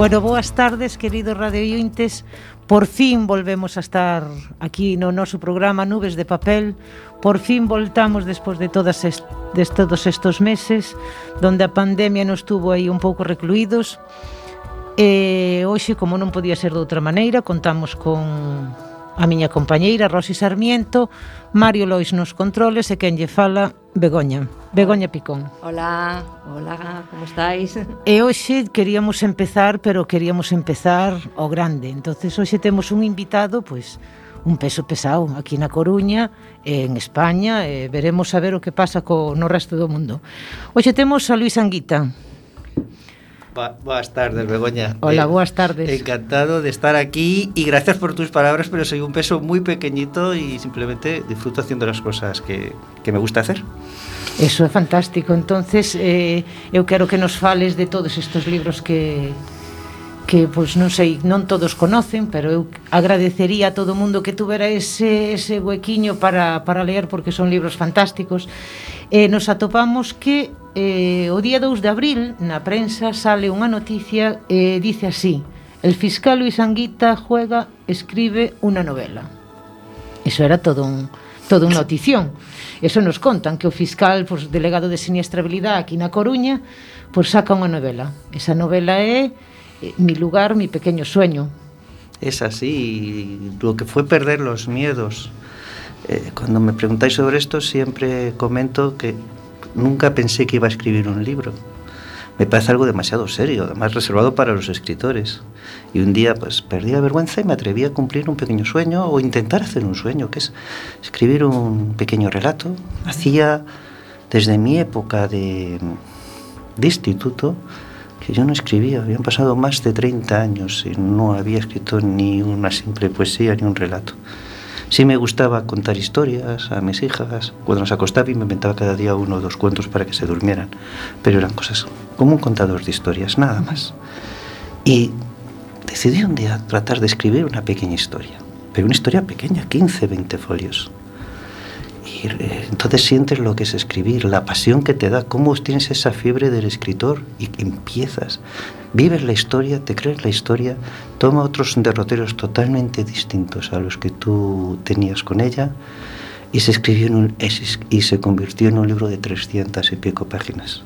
Bueno, boas tardes, queridos radiointes. Por fin volvemos a estar aquí no noso programa Nubes de Papel. Por fin voltamos despois de todas est de todos estos meses donde a pandemia nos tuvo aí un pouco recluídos. E hoxe, como non podía ser de outra maneira, contamos con a miña compañeira Rosi Sarmiento, Mario Lois nos controles e quen lle fala Begoña, Begoña Picón. Hola, hola, como estáis? E hoxe queríamos empezar, pero queríamos empezar o grande. Entonces hoxe temos un invitado, pois, un peso pesado aquí na Coruña, en España, e veremos a ver o que pasa co, no resto do mundo. Hoxe temos a Luis Anguita. Ba, boas tardes, Begoña. Hola, buenas tardes. Encantado de estar aquí y gracias por tus palabras, pero soy un peso muy pequeñito y simplemente disfruto haciendo las cosas que, que me gusta hacer. Eso é fantástico. Entonces, eh, eu quero que nos fales de todos estes libros que que pois non sei, non todos conocen, pero eu agradecería a todo mundo que tuvera ese ese huequiño para para ler porque son libros fantásticos. Eh, nos atopamos que eh, o día 2 de abril na prensa sale unha noticia e eh, dice así El fiscal Luis Anguita juega, escribe unha novela Eso era todo un, todo un notición. Eso nos contan que o fiscal pues, delegado de siniestrabilidade aquí na Coruña pues, saca unha novela. Esa novela é eh, Mi lugar, mi pequeño sueño Es así, lo que fue perder los miedos. Eh, Cuando me preguntáis sobre esto siempre comento que nunca pensé que iba a escribir un libro. Me parece algo demasiado serio, además reservado para los escritores. Y un día pues perdí la vergüenza y me atreví a cumplir un pequeño sueño o intentar hacer un sueño, que es escribir un pequeño relato. Hacía desde mi época de, de instituto, que yo no escribía. Habían pasado más de 30 años y no había escrito ni una simple poesía ni un relato. Sí me gustaba contar historias a mis hijas. Cuando nos acostaba y me inventaba cada día uno o dos cuentos para que se durmieran. Pero eran cosas como un contador de historias, nada más. Y decidí un día tratar de escribir una pequeña historia. Pero una historia pequeña, 15, 20 folios. Eh, entonces sientes lo que es escribir, la pasión que te da, cómo tienes esa fiebre del escritor y empiezas. Vives la historia, te crees la historia, toma otros derroteros totalmente distintos a los que tú tenías con ella y se escribió en un, y se convirtió en un libro de 300 y pico páginas.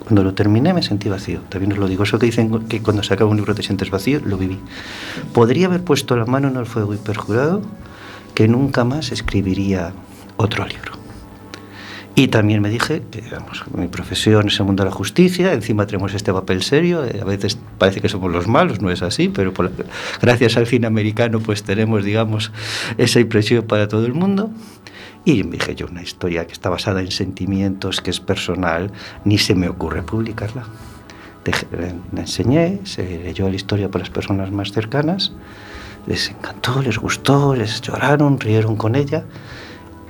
Cuando lo terminé me sentí vacío. También os lo digo. Eso que dicen que cuando se acaba un libro te sientes vacío, lo viví. Podría haber puesto la mano en el fuego y perjurado que nunca más escribiría otro libro. Y también me dije que digamos, mi profesión es el mundo de la justicia, encima tenemos este papel serio, eh, a veces parece que somos los malos, no es así, pero gracias al cine americano pues tenemos, digamos, esa impresión para todo el mundo. Y me dije yo, una historia que está basada en sentimientos, que es personal, ni se me ocurre publicarla. le enseñé, se leyó la historia por las personas más cercanas, les encantó, les gustó, les lloraron, rieron con ella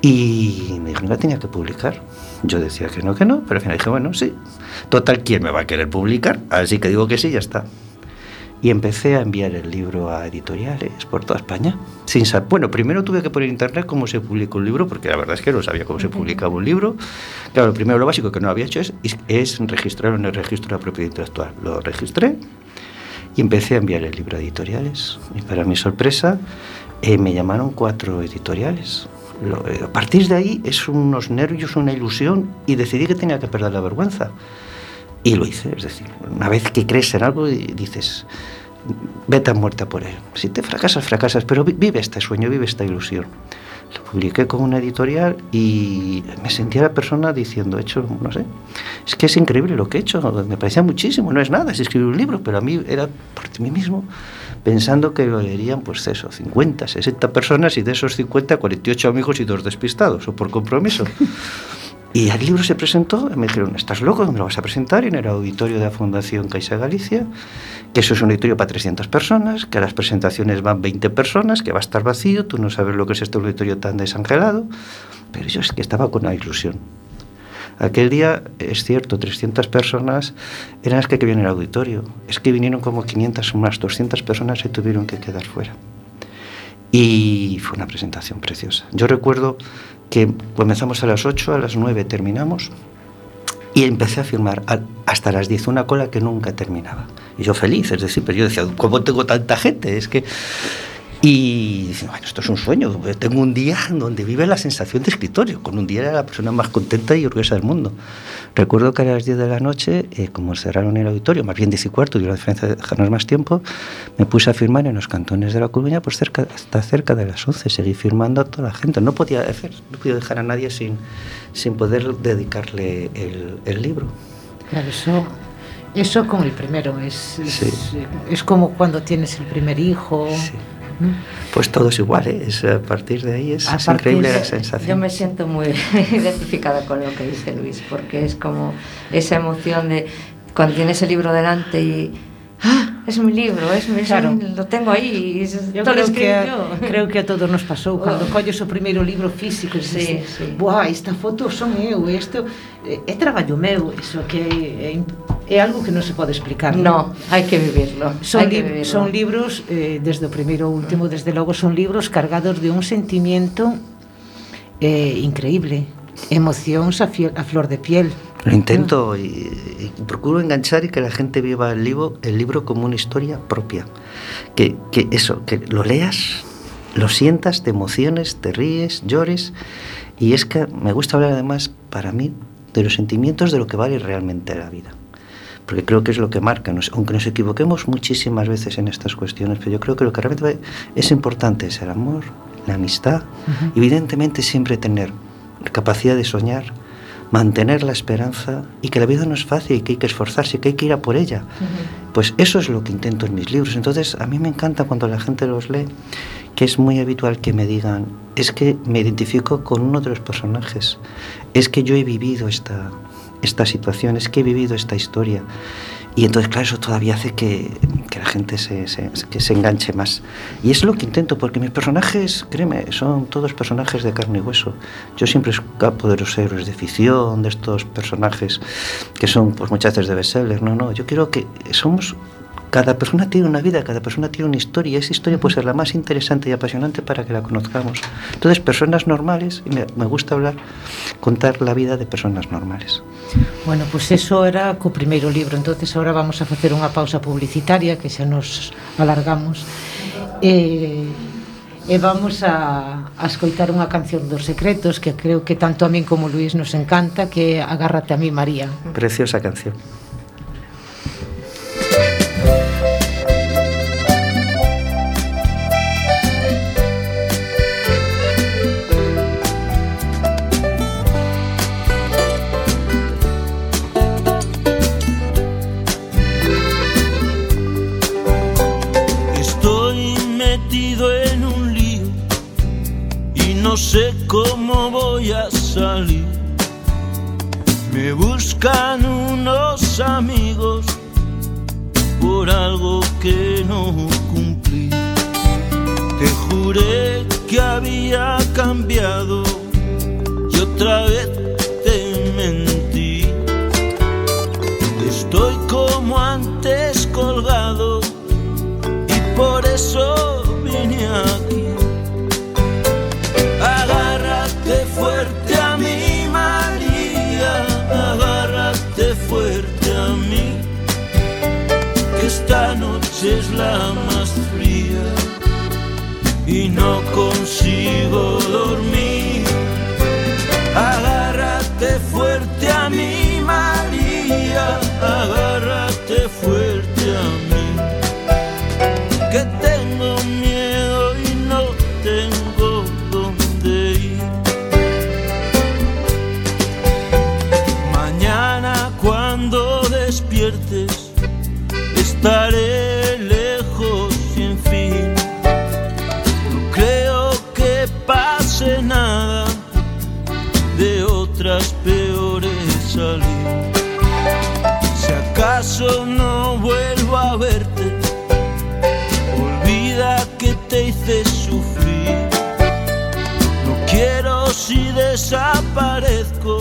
y me dijo que tenía que publicar. Yo decía que no, que no, pero al final dije, bueno, sí. Total, ¿quién me va a querer publicar? Así que digo que sí, ya está. Y empecé a enviar el libro a editoriales por toda España. Sin saber. Bueno, primero tuve que poner en internet cómo se publica un libro, porque la verdad es que no sabía cómo se publicaba un libro. Claro, lo primero, lo básico que no había hecho es, es registrarlo en el registro de la propiedad intelectual. Lo registré y empecé a enviar el libro a editoriales. Y para mi sorpresa, eh, me llamaron cuatro editoriales a partir de ahí es unos nervios, una ilusión y decidí que tenía que perder la vergüenza. Y lo hice, es decir, una vez que crees en algo y dices, vete a muerte por él. Si te fracasas, fracasas, pero vive este sueño, vive esta ilusión. Lo publiqué con una editorial y me sentía la persona diciendo, hecho, no sé, es que es increíble lo que he hecho, me parecía muchísimo, no es nada, es escribir un libro, pero a mí era por mí mismo pensando que lo leerían, pues eso, 50, 60 personas y de esos 50, 48 amigos y dos despistados, o por compromiso. Y el libro se presentó, me dijeron, ¿estás loco? ¿Me lo vas a presentar? en el auditorio de la Fundación Caixa Galicia, que eso es un auditorio para 300 personas, que a las presentaciones van 20 personas, que va a estar vacío, tú no sabes lo que es este auditorio tan desangelado, pero yo es que estaba con una ilusión. Aquel día, es cierto, 300 personas eran las que vinieron al auditorio. Es que vinieron como 500 o más, 200 personas se tuvieron que quedar fuera. Y fue una presentación preciosa. Yo recuerdo que comenzamos a las 8, a las 9 terminamos. Y empecé a firmar hasta las 10, una cola que nunca terminaba. Y yo feliz, es decir, pero yo decía, ¿cómo tengo tanta gente? Es que... Y dicen, bueno, esto es un sueño. Tengo un día donde vive la sensación de escritorio. Con un día era la persona más contenta y orgullosa del mundo. Recuerdo que a las 10 de la noche, eh, como cerraron el auditorio, más bien 10 y cuarto, y la diferencia de dejarnos más tiempo, me puse a firmar en los cantones de la Coruña pues cerca, hasta cerca de las 11. Seguí firmando a toda la gente. No podía, hacer, no podía dejar a nadie sin, sin poder dedicarle el, el libro. Claro, eso eso con el primero, es, sí. es, es, como cuando tienes el primer hijo. Sí. Pues todo es igual, ¿eh? es, a partir de ahí es, es increíble de, la sensación. Yo me siento muy identificada con lo que dice Luis, porque es como esa emoción de cuando tienes el libro delante y ah, es un libro, es un, claro. un, lo tengo aí, yo todo creo que, yo. creo que a todos nos pasou oh. cando oh. colles o primeiro libro físico, sí, dices, sí. "Buah, esta foto son eu, isto eh, é traballo meu", iso que é, é algo que non se pode explicar. No, no? hai que vivirlo. Son, li vivirlo. son libros eh, desde o primeiro ao último, desde logo son libros cargados de un sentimiento eh, increíble, emocións a, fiel, a flor de piel. Lo intento y, y, procuro enganchar y que la gente viva el libro, el libro como una historia propia. Que, que eso, que lo leas, lo sientas, te emociones, te ríes, llores. Y es que me gusta hablar además, para mí, de los sentimientos de lo que vale realmente la vida. Porque creo que es lo que marca, nos, aunque nos equivoquemos muchísimas veces en estas cuestiones, pero yo creo que lo que realmente es importante es el amor, la amistad, uh -huh. evidentemente siempre tener capacidad de soñar, mantener la esperanza y que la vida no es fácil y que hay que esforzarse, que hay que ir a por ella. Uh -huh. Pues eso es lo que intento en mis libros. Entonces, a mí me encanta cuando la gente los lee, que es muy habitual que me digan, es que me identifico con uno de los personajes, es que yo he vivido esta, esta situación, es que he vivido esta historia. Y entonces, claro, eso todavía hace que, que la gente se, se, se enganche más. Y es lo que intento, porque mis personajes, créeme, son todos personajes de carne y hueso. Yo siempre escapo de los héroes de ficción, de estos personajes que son pues, muchas veces de bestseller. No, no, yo quiero que somos Cada persona tiene una vida, cada persona tiene una historia, y esa historia puede ser la más interesante y apasionante para que la conozcamos. Entonces, personas normales, y me, me gusta hablar, contar la vida de personas normales. Bueno, pues eso era co primeiro libro, entonces ahora vamos a facer unha pausa publicitaria que xa nos alargamos. Eh, e vamos a, a escoitar unha canción dos secretos que creo que tanto a min como Luis nos encanta que é Agárrate a mí María preciosa canción Me buscan unos amigos por algo que no cumplí. Te juré que había cambiado y otra vez es la más fría y no consigo dormir. Agárrate fuerte a mí, María, desaparezco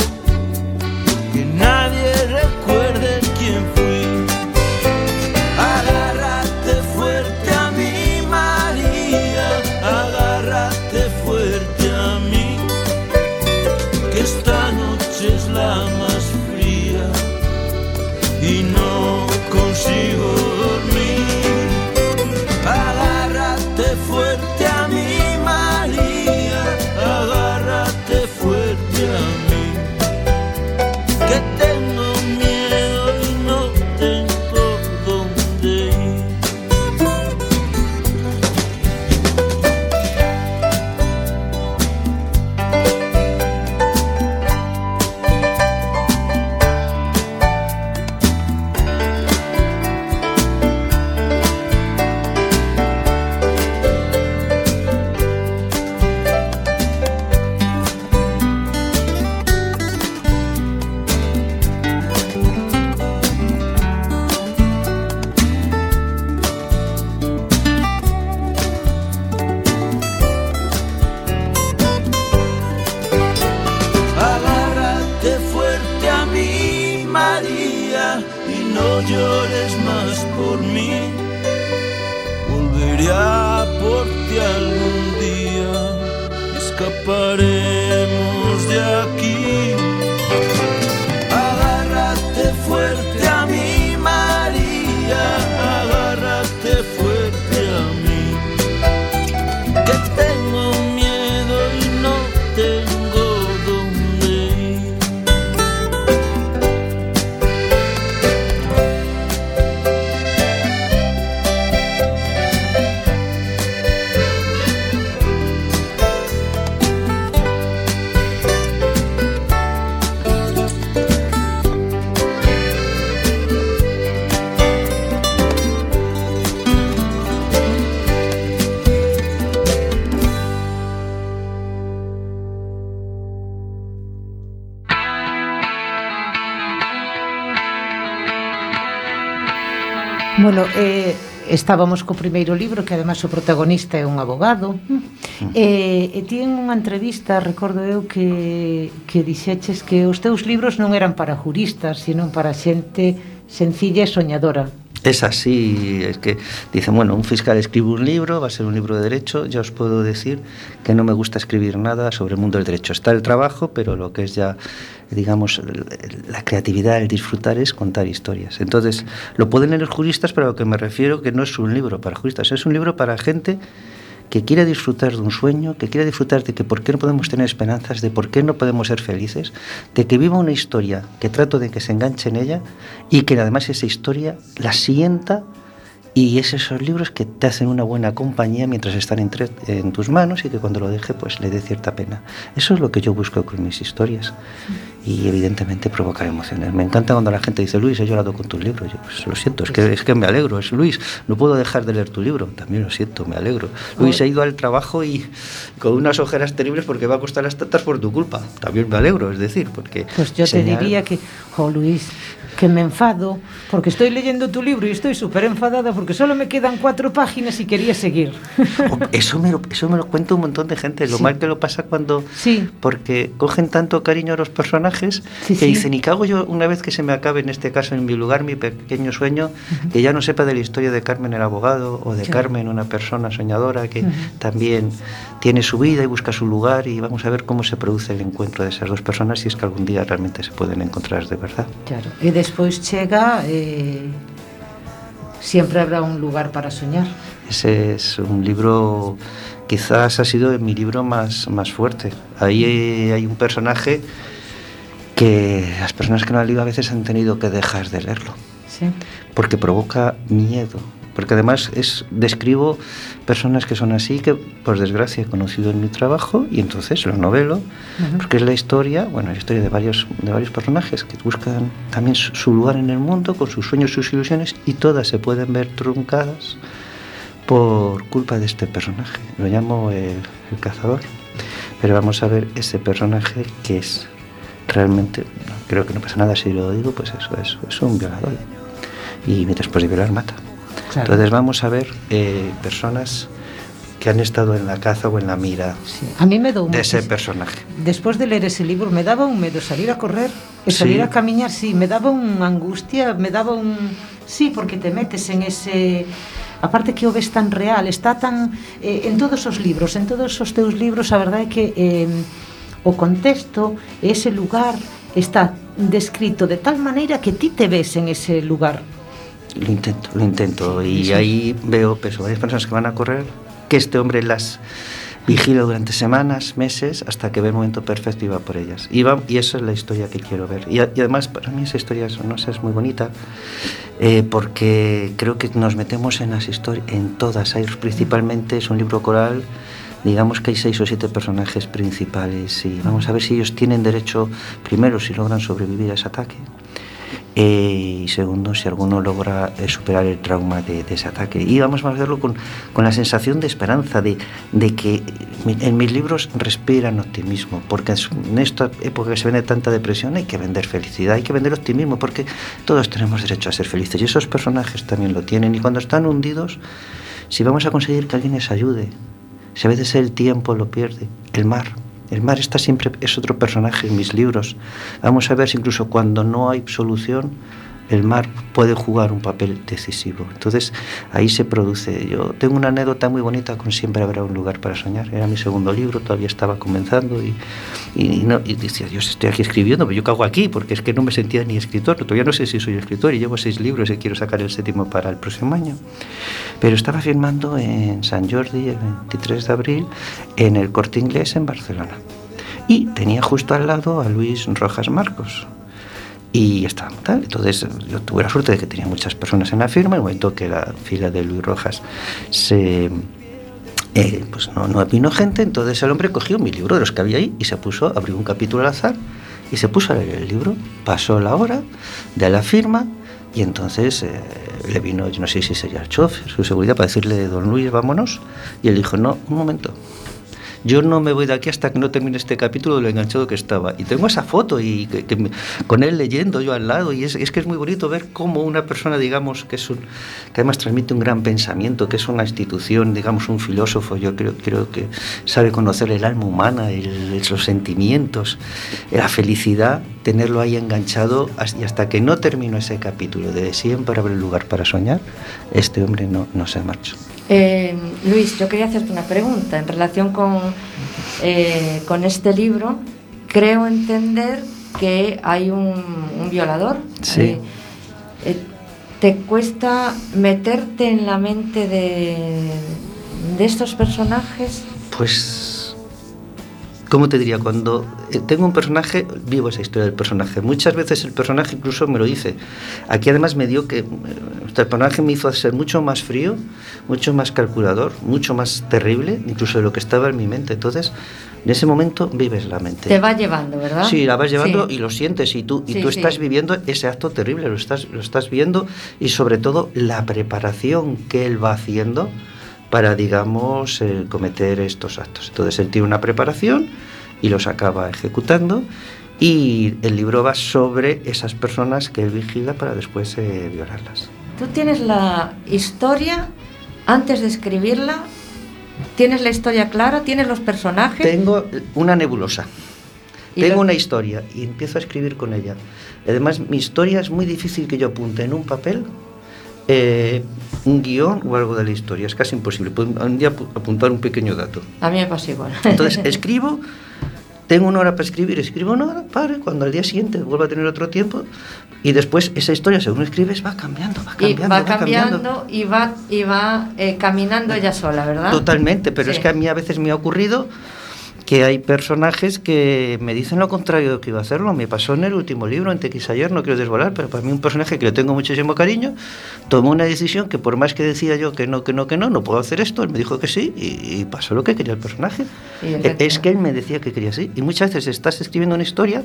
Bueno, eh, estábamos co primeiro libro que además o protagonista é un abogado mm. eh, e, e ti en unha entrevista recordo eu que, que dixeches que os teus libros non eran para juristas sino para xente sencilla e soñadora. Es así, es que dicen, bueno, un fiscal escribe un libro, va a ser un libro de derecho, ya os puedo decir que no me gusta escribir nada sobre el mundo del derecho. Está el trabajo, pero lo que es ya, digamos, la creatividad, el disfrutar es contar historias. Entonces, lo pueden leer los juristas, pero a lo que me refiero que no es un libro para juristas, es un libro para gente que quiera disfrutar de un sueño, que quiera disfrutar de que por qué no podemos tener esperanzas, de por qué no podemos ser felices, de que viva una historia que trato de que se enganche en ella y que además esa historia la sienta y es esos libros que te hacen una buena compañía mientras están entre- en tus manos y que cuando lo deje pues le dé cierta pena. Eso es lo que yo busco con mis historias y evidentemente provocar emociones. Me encanta cuando la gente dice, Luis, he llorado con tu libro. Yo pues, lo siento, es que, es que me alegro. Es Luis, no puedo dejar de leer tu libro. También lo siento, me alegro. Luis ha ido al trabajo y con unas ojeras terribles porque va a costar las tantas por tu culpa. También me alegro, es decir, porque... Pues yo te señal- diría que, jo Luis, que me enfado porque estoy leyendo tu libro y estoy súper enfadada porque solo me quedan cuatro páginas y quería seguir. Eso me, lo, eso me lo cuenta un montón de gente, lo Sí. mal que lo pasa cuando... Sí. Porque cogen tanto cariño a los personajes Sí, que dicen, ¿y qué hago yo una vez que se me acabe, en este caso, en mi lugar, mi pequeño sueño, que ya no sepa de la historia de Carmen el abogado o de. Carmen, una persona soñadora que Ujú. también tiene su vida y busca su lugar y vamos a ver cómo se produce el encuentro de esas dos personas si es que algún día realmente se pueden encontrar de verdad. Claro. E despois chega eh, siempre habrá un lugar para soñar. Ese es un libro, quizás ha sido mi libro más, más fuerte. Ahí hay un personaje que las personas que no han leído a veces han tenido que dejar de leerlo, Sí. porque provoca miedo. Porque además es, describo personas que son así, que por desgracia he conocido en mi trabajo, y entonces lo novelo, porque es la historia, bueno, la historia de varios, de varios personajes que buscan también su, lugar en el mundo, con sus sueños, sus ilusiones, y todas se pueden ver truncadas por culpa de este personaje. Lo llamo el, el cazador. Pero vamos a ver ese personaje que es realmente, creo que no pasa nada si lo digo, pues eso, es, es un violador. Y después de violar mata. Claro. Entonces vamos a ver eh, personas que han estado en la caza o en la mira sí. a mí me de ese personaje. Después de leer ese libro me daba un miedo salir a correr, y salir sí. a camiñar, sí, me daba unha angustia, me daba un... Sí, porque te metes en ese... Aparte que o ves tan real, está tan... Eh, en todos os libros, en todos os teus libros, a verdade é que eh, o contexto, ese lugar, está descrito de tal maneira que ti te ves en ese lugar Lo intento, lo intento. Y Sí. ahí veo pues, varias personas que van a correr, que este hombre las vigila durante semanas, meses, hasta que ve el momento perfecto y va por ellas. Y, va, y eso es la historia que quiero ver. Y, a- y además, para mí esa historia es, no sé, es muy bonita, eh, porque creo que nos metemos en las historias, en todas. Hay, principalmente es un libro coral, digamos que hay seis o siete personajes principales y vamos a ver si ellos tienen derecho, primero, si logran sobrevivir a ese ataque. Eh, y segundo, si alguno logra eh, superar el trauma de, ese ataque. Y vamos a hacerlo con, con la sensación de esperanza, de, de que mi- en mis libros respiran optimismo, porque en esta época que se vende tanta depresión hay que vender felicidad, hay que vender optimismo, porque todos tenemos derecho a ser felices y esos personajes también lo tienen. Y cuando están hundidos, si vamos a conseguir que alguien les ayude, si a veces el tiempo lo pierde, el mar. El mar está siempre, es otro personaje en mis libros. Vamos a ver si incluso cuando no hay solución, el mar puede jugar un papel decisivo. Entonces ahí se produce. Yo tengo una anécdota muy bonita con Siempre habrá un lugar para soñar. Era mi segundo libro, todavía estaba comenzando y, y, no, y decía, Dios, estoy aquí escribiendo, pero yo cago aquí porque es que no me sentía ni escritor. Todavía no sé si soy escritor y llevo seis libros y quiero sacar el séptimo para el próximo año. Pero estaba firmando en San Jordi el 23 de abril en el Corte Inglés en Barcelona. Y tenía justo al lado a Luis Rojas Marcos, y estábamos tal. Entonces yo tuve la suerte de que tenía muchas personas en la firma. En el momento que la fila de Luis Rojas se. Eh, pues no, no vino gente, entonces el hombre cogió mi libro de los que había ahí y se puso, abrió un capítulo al azar y se puso a leer el libro. Pasó la hora de la firma y entonces eh, le vino, yo no sé si sería el chofer, su seguridad, para decirle, don Luis, vámonos. Y él dijo, no, un momento, yo no me voy de aquí hasta que no termine este capítulo de lo enganchado que estaba. Y tengo esa foto y con él leyendo yo al lado y es, es, que es muy bonito ver cómo una persona, digamos, que es un, que además transmite un gran pensamiento, que es una institución, digamos, un filósofo, yo creo, creo que sabe conocer el alma humana, el, los sentimientos, la felicidad, tenerlo ahí enganchado y hasta que no termino ese capítulo de siempre habrá lugar para soñar, este hombre no, no se marchó. Eh, Luis, yo quería hacerte una pregunta en relación con, eh, con este libro. Creo entender que hay un, un violador. Sí. Eh, eh, ¿Te cuesta meterte en la mente de, de estos personajes? Pues, ¿cómo te diría? Cuando eh, tengo un personaje, vivo esa historia del personaje. Muchas veces el personaje incluso me lo dice. Aquí además me dio que eh, el personaje me hizo ser mucho más frío, mucho más calculador, mucho más terrible, incluso de lo que estaba en mi mente. Entonces, en ese momento vives la mente. Te va llevando, ¿verdad? Sí, la vas llevando Sí. y lo sientes y tú, y Sí, tú sí. estás viviendo ese acto terrible, lo estás, lo estás viendo y sobre todo la preparación que él va haciendo para, digamos, eh, cometer estos actos. Entonces él tiene una preparación y los acaba ejecutando y el libro va sobre esas personas que él vigila para después eh, violarlas. Tú tienes la historia antes de escribirla, tienes la historia clara, tienes los personajes. Tengo una nebulosa. Tengo una historia y empiezo a escribir con ella. Además, mi historia es muy difícil que yo apunte en un papel eh, un guion o algo de la historia. Es casi imposible. Puedo un día apu- apuntar un pequeño dato. A mí me pasa igual. Entonces, escribo, tengo una hora para escribir, escribo una hora, pare, cuando al día siguiente vuelvo a tener otro tiempo y después esa historia, según escribes, va cambiando, va y cambiando. va cambiando y va, y va eh, caminando ella sola, ¿verdad? Totalmente, pero Sí. es que a mí a veces me ha ocurrido que hay personajes que me dicen lo contrario de lo que iba a hacerlo. Me pasó en el último libro, en TX ayer, no quiero desvolar, pero para mí un personaje que le tengo muchísimo cariño, tomó una decisión que por más que decía yo que no, que no, que no, no puedo hacer esto, él me dijo que sí y, y pasó lo que quería el personaje. Sí, es que él me decía que quería así. Y muchas veces estás escribiendo una historia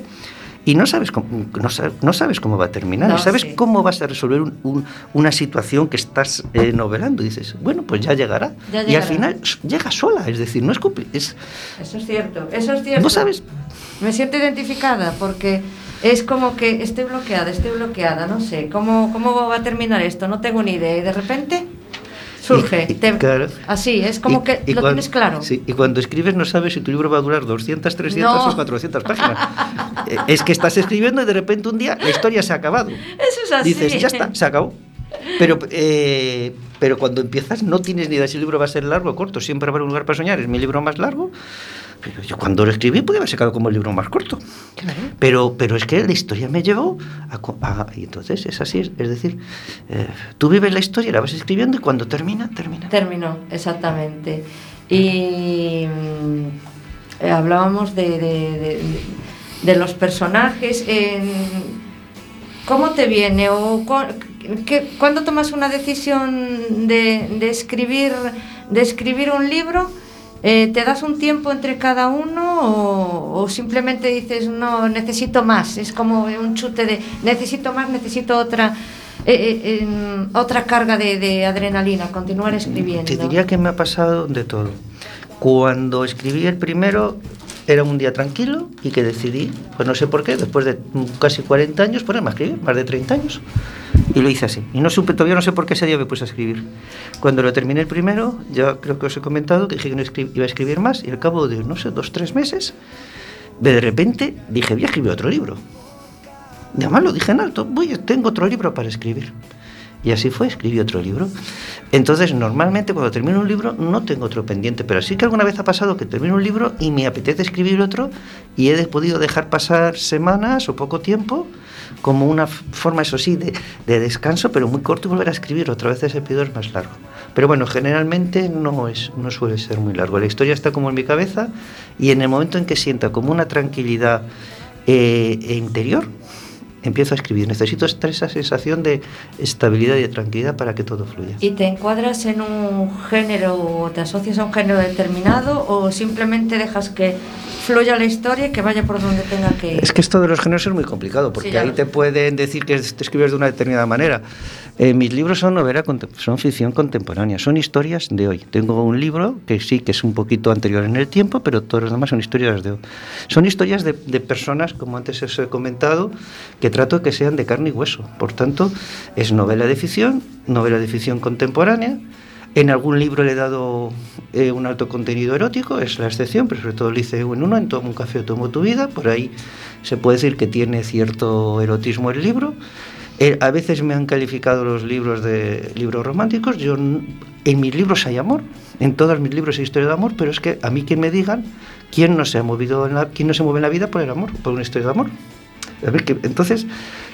y no sabes cómo, no sa- no sabes cómo va a terminar, No, sabes sí. cómo vas a resolver un- un- una situación que estás eh, novelando. Y dices, bueno, pues ya llegará. Ya Y al final llega sola, es decir, no es es Eso es cierto, eso es cierto. No sabes. Me siento identificada porque es como que estoy bloqueada, estoy bloqueada, no sé, ¿cómo, cómo va a terminar esto? No tengo ni idea. Y de repente surge. Y- te- claro. Así, es como Y- que y lo cuan- tienes claro. sí, y cuando escribes no sabes si tu libro va a durar 200, 300 No. o 400 páginas. Eh, es que estás escribiendo y de repente un día la historia se ha acabado. Eso es así. Dices, ya está, se acabó. Pero, eh, pero cuando empiezas no tienes ni idea si el libro va a ser largo o corto. Siempre habrá un lugar para soñar. Es mi libro más largo. Pero yo cuando lo escribí podía haber sacado como el libro más corto. Pero, pero es que la historia me llevó a... y entonces es así. Es, es decir, eh, tú vives la historia, la vas escribiendo y cuando termina, termina. Terminó, exactamente. Y mm, eh, hablábamos de, de- de- de los personajes. ¿Cómo te viene? ¿O qué- ¿Cuándo tomas una decisión de, de escribir, de escribir un libro? Eh, ¿Te das un tiempo entre cada uno o, simplemente dices, no, necesito más? Es como un chute de, necesito más, necesito otra, eh, eh, em, otra carga de, de adrenalina, continuar escribiendo. Te diría que me ha pasado de todo. Cuando escribí el primero era un día tranquilo y que decidí, pues no sé por qué, después de casi 40 años, ponerme a escribir, más de 30 años. Y lo hice así. Y no supe, todavía no sé por qué ese día me puse a escribir. Cuando lo terminé el primero, ya creo que os he comentado que dije que no iba a escribir más y al cabo de, no sé, dos, tres meses, de repente dije, voy a escribir otro libro. Además lo dije en alto, voy, tengo otro libro para escribir. Y así fue, escribí otro libro. Entonces, normalmente cuando termino un libro no tengo otro pendiente, pero sí que alguna vez ha pasado que termino un libro y me apetece escribir otro y he podido dejar pasar semanas o poco tiempo como una forma, eso sí, de, de descanso, pero muy corto y volver a escribir. Otra vez ese periodo es más largo. Pero bueno, generalmente no, es, no suele ser muy largo. La historia está como en mi cabeza y en el momento en que sienta como una tranquilidad eh, interior, empiezo a escribir. Necesito estar esa sensación de estabilidad y de tranquilidad para que todo fluya. ¿Y te encuadras en un género o te asocias a un género determinado o simplemente dejas que fluya la historia y que vaya por donde tenga que ir? Es que esto de los géneros es muy complicado porque Sí, ahí lo te pueden decir que te escribes de una determinada manera. Eh, mis libros son novela, son ficción contemporánea, son historias de hoy. Tengo un libro que sí que es un poquito anterior en el tiempo, pero todos los demás son historias de hoy. Son historias de, de personas, como antes os he comentado, que trato que sean de carne y hueso. Por tanto, es novela de ficción, novela de ficción contemporánea. En algún libro le he dado eh, un alto contenido erótico, es la excepción, pero sobre todo lo hice en uno, en Tomo un café o Tomo tu vida. Por ahí se puede decir que tiene cierto erotismo el libro. Eh, a veces me han calificado los libros de libros románticos. Yo en mis libros hay amor, en todos mis libros hay historia de amor, pero es que a mí que me digan quién no se ha movido en la, quién no se mueve en la vida por el amor, por una historia de amor. Que, entonces,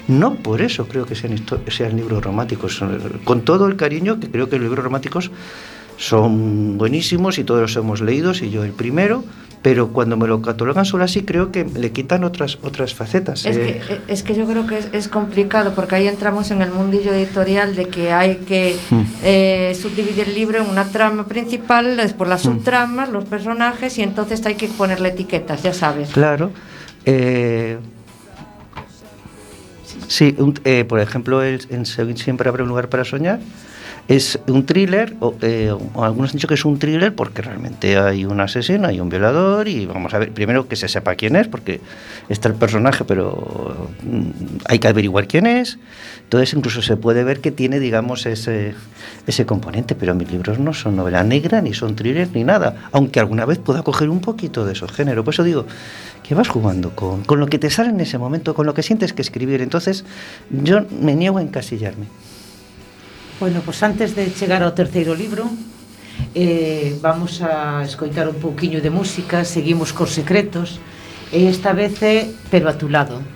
no por eso creo que sean, libros románticos, con todo el cariño que creo que los libros románticos son buenísimos y todos los hemos leído, y yo el primero, pero cuando me lo catalogan solo así creo que le quitan otras, otras facetas. Es eh. que, es que yo creo que es, es complicado porque ahí entramos en el mundillo editorial de que hay que Mm. eh, subdividir el libro en una trama principal, después las subtramas, los personajes y entonces hay que ponerle etiquetas, ya sabes. Claro. eh, sí, un- eh, por ejemplo, el- en Siempre habrá un lugar para soñar. Es un thriller, o, eh, algunos han dicho que es un thriller porque realmente hay un asesino, hay un violador y vamos a ver, primero que se sepa quién es, porque está el personaje, pero mm, hay que averiguar quién es. Entonces incluso se puede ver que tiene, digamos, ese, ese componente, pero mis libros no son novela negra, ni son thrillers, ni nada, aunque alguna vez pueda coger un poquito de esos géneros. Por eso digo que vas jugando con, con lo que te sale en ese momento, con lo que sientes que escribir. Entonces yo me niego a encasillarme. Bueno, pois antes de chegar ao terceiro libro eh, Vamos a escoitar un pouquiño de música Seguimos cos secretos E esta vez é Pero a tu lado.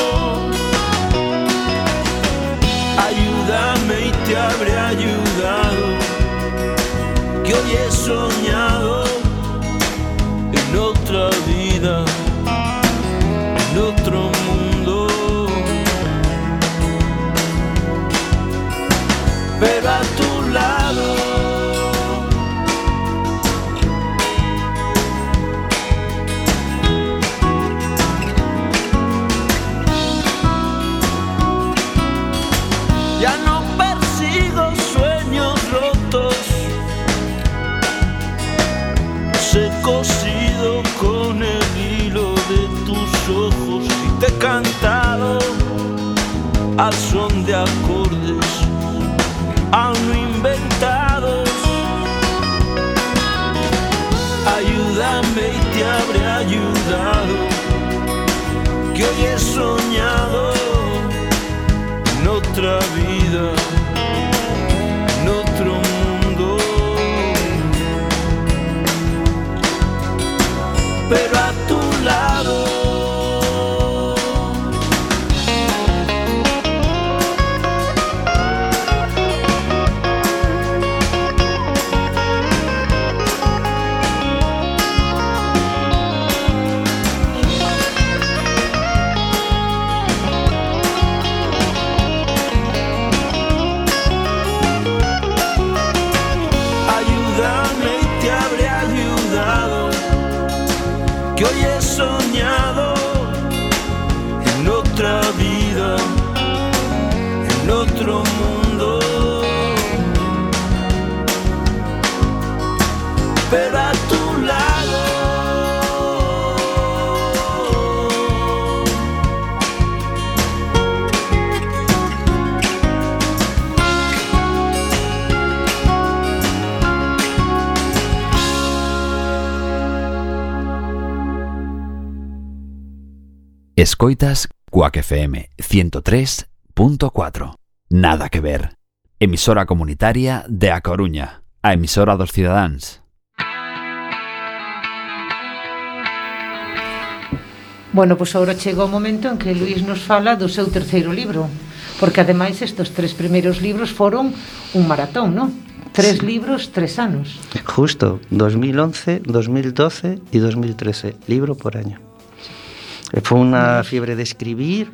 Te habré ayudado, que hoy he soñado en otra vida, en otro cantado al son de acordes aún inventados. Ayúdame y te habré ayudado, que hoy he soñado en otra vida, Escoitas Cuac FM 103.4. Nada que ver. Emisora comunitaria de A Coruña, a emisora dos cidadáns. Bueno, pois agora chega o momento en que Luís nos fala do seu terceiro libro, porque ademais estes tres primeiros libros foron un maratón, non? Tres sí. libros, tres anos. Justo, 2011, 2012 e 2013, libro por año. Fue una fiebre de escribir,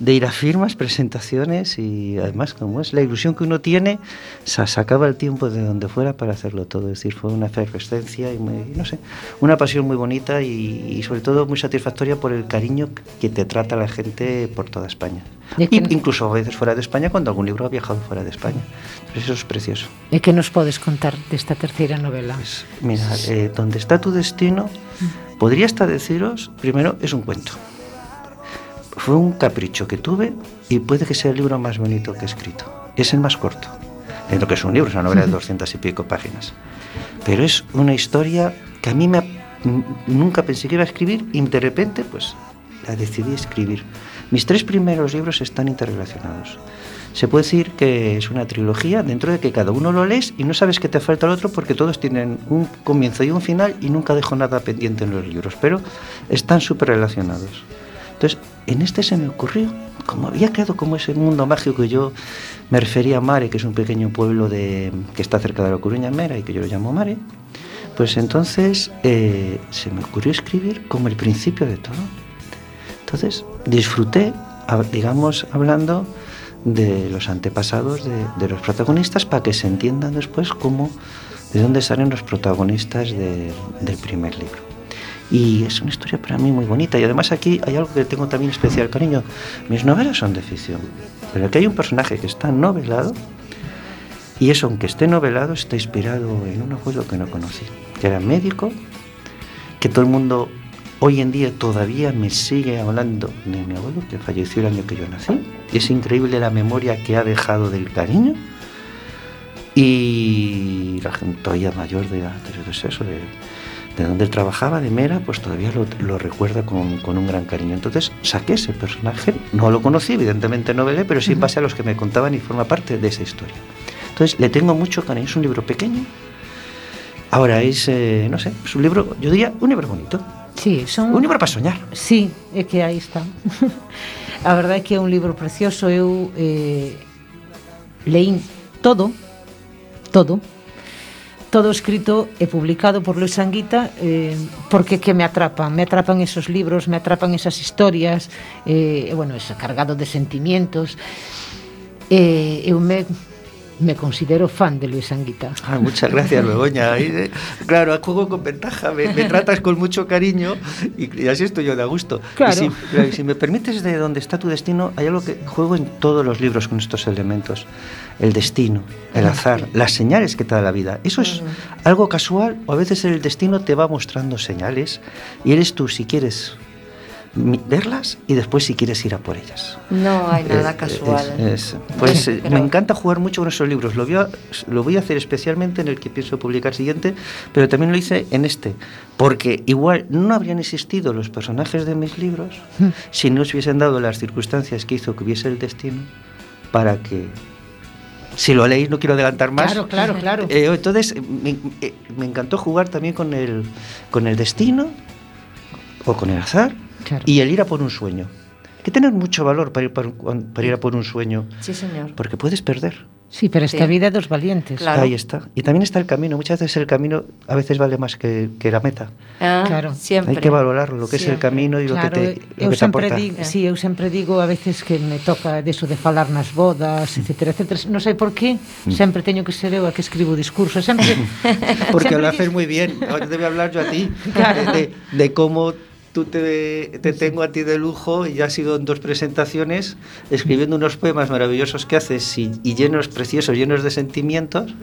de ir a firmas, presentaciones y además como es la ilusión que uno tiene, sa- sacaba el tiempo de donde fuera para hacerlo todo. Es decir, fue una efervescencia y muy, no sé, una pasión muy bonita y, y sobre todo muy satisfactoria por el cariño que te trata la gente por toda España. ¿De Y qué- incluso a veces fuera de España cuando algún libro ha viajado fuera de España. Pero eso es precioso. E que nos podes contar desta terceira novela? Pues, mira, eh, donde está tu destino, podría hasta deciros, primero, es un cuento. Fue un capricho que tuve y puede que sea el libro más bonito que he escrito. Es el más corto. En lo que es un libro, es una novela de 200 y pico páginas. Pero es una historia que a mí me, nunca pensé que iba a escribir y de repente, pues, la decidí escribir. Mis tres primeros libros están interrelacionados. Se puede decir que es una trilogía dentro de que cada uno lo lees y no sabes qué te falta al otro porque todos tienen un comienzo y un final y nunca dejo nada pendiente en los libros, pero están súper relacionados. Entonces, en este se me ocurrió, como había creado como ese mundo mágico que yo me refería a Mare, que es un pequeño pueblo que está cerca de la Coruña Mera y que yo lo llamo Mare, pues entonces eh, se me ocurrió escribir como el principio de todo. Entonces disfruté, digamos, hablando de los antepasados de, los protagonistas para que se entiendan después cómo, de dónde salen los protagonistas de- del primer libro. Y es una historia para mí muy bonita. Y además aquí hay algo que tengo también especial cariño. Mis novelas son de ficción. Pero aquí hay un personaje que está novelado. Y eso, aunque esté novelado, está inspirado en un abuelo que no conocí. Que era médico. Que todo el mundo hoy en día todavía me sigue hablando de mi abuelo, que falleció el año que yo nací. Y es increíble la memoria que ha dejado del cariño. Y la gente todavía mayor de, de, de eso, de, de donde él trabajaba, de Mera, pues todavía lo, lo recuerda con, con, un gran cariño. Entonces saqué ese personaje, no lo conocí, evidentemente no velé, pero sí base a los que me contaban y forma parte de esa historia. Entonces le tengo mucho cariño, es un libro pequeño. Ahora es, eh, no sé, es un libro, yo diría, un libro bonito. Sí, son... Un libro para soñar. Sí, é que aí está. a verdade é que é un libro precioso. Eu eh, leín todo, todo, todo escrito e publicado por Luis Anguita eh, porque que me atrapan, me atrapan esos libros, me atrapan esas historias, eh, e, bueno, es cargado de sentimientos. Eh, eu me me considero fan de Luis Anguita. Ah, muchas gracias, Begoña. Eh, claro, juego con ventaja, me, me, tratas con mucho cariño y, así estoy yo de gusto. Claro. Y si, claro, si me permites de dónde está tu destino, hay algo que juego en todos los libros con estos elementos. El destino, el azar, las señales que te da la vida. Eso es algo casual o a veces el destino te va mostrando señales y eres tú, si quieres verlas y después si quieres ir a por ellas. No hay nada es, casual. Es, es, pues Pero... me encanta jugar mucho con esos libros. Lo voy, a, lo voy a hacer especialmente en el que pienso publicar siguiente, pero también lo hice en este, porque igual no habrían existido los personajes de mis libros si no se hubiesen dado las circunstancias que hizo que hubiese el destino para que si lo leéis no quiero adelantar más. Claro, claro, claro. Eh, entonces me, eh, me, encantó jugar también con el, con el destino o con el azar Claro. y el ir a por un sueño. Hay que tener mucho valor para ir, para, para ir, a por un sueño. Sí, señor. Porque puedes perder. Sí, pero esta Sí. vida é dos valientes. Claro. Ahí está. Y también está el camino. Muchas veces el camino a veces vale más que, que la meta. Ah, Claro. Siempre. Hay que valorar lo que es el Siempre. camino y lo Claro, que te, lo eu que te aporta. digo, sí, eu sempre digo a veces que me toca deso de falar nas bodas, etcétera, etcétera. Non sei por qué, Mm. sempre teño que ser eu a que escribo discursos, sempre Porque sempre lo haces muy bien. Ahora te voy a hablar yo a ti Claro. de, de cómo tú te, te tengo a ti de lujo y has sido en dos presentaciones escribiendo unos poemas maravillosos que haces y, y llenos, preciosos, llenos de sentimientos